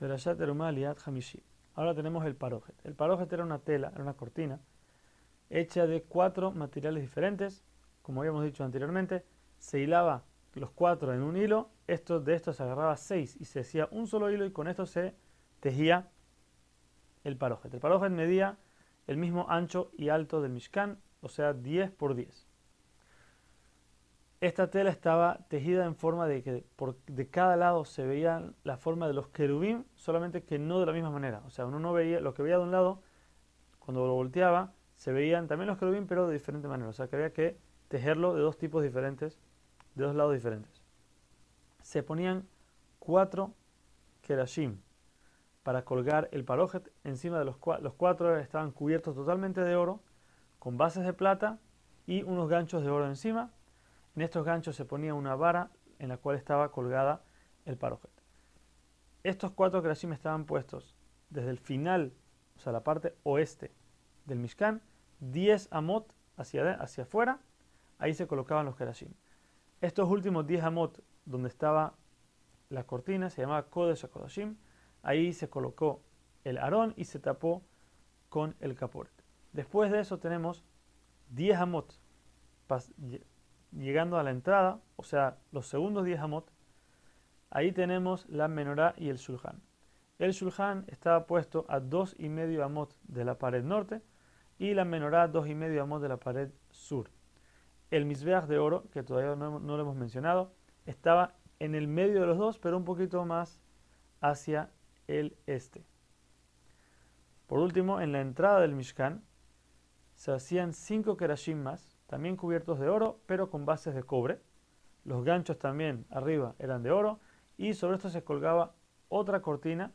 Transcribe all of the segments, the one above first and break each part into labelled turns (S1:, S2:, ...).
S1: Perashat Terumah Liat Hamishi. Ahora tenemos el parojet. El parojet era una tela, era una cortina, hecha de cuatro materiales diferentes. Como habíamos dicho anteriormente, se hilaba los cuatro en un hilo. Esto, de esto se agarraba seis y se hacía un solo hilo y con esto se tejía el parojet. El parojet medía el mismo ancho y alto del Mishkan, o sea, 10 por 10. Esta tela estaba tejida en forma de que por, de cada lado se veía la forma de los querubín, solamente que no de la misma manera. O sea, uno no veía, lo que veía de un lado, cuando lo volteaba, se veían también los querubín, pero de diferente manera. O sea, que había que tejerlo de dos tipos diferentes, de dos lados diferentes. Se ponían cuatro kerashim para colgar el parojet. Encima de los, los cuatro estaban cubiertos totalmente de oro, con bases de plata y unos ganchos de oro encima en estos ganchos se ponía una vara en la cual estaba colgada el parojet. Estos cuatro krashim estaban puestos desde el final, o sea, la parte oeste del Mishkan, 10 amot hacia, hacia afuera, ahí se colocaban los krashim. Estos últimos 10 amot, donde estaba la cortina, se llamaba Kodesh HaKodashim, ahí se colocó el arón y se tapó con el caporet. Después de eso tenemos 10 amot llegando a la entrada, o sea, los segundos 10 amot, ahí tenemos la menorá y el shulchan. El shulchan estaba puesto a dos y medio amot de la pared norte y la menorá dos y medio amot de la pared sur. El misbeach de oro, que todavía no, no lo hemos mencionado, estaba en el medio de los dos, pero un poquito más hacia el este. Por último, en la entrada del Mishkan se hacían cinco kerashim más, también cubiertos de oro, pero con bases de cobre. Los ganchos también arriba eran de oro y sobre esto se colgaba otra cortina,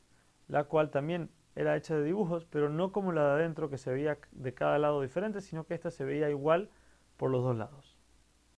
S1: la cual también era hecha de dibujos, pero no como la de adentro que se veía de cada lado diferente, sino que esta se veía igual por los dos lados.